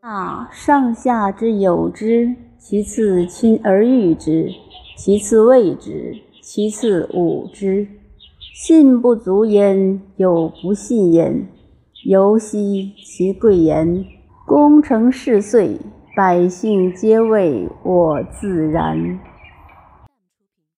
啊，上下之有之，其次亲而誉之，其次畏之，其次侮之。信不足焉，有不信焉。犹惜其贵言。功成事遂，百姓皆谓我自然。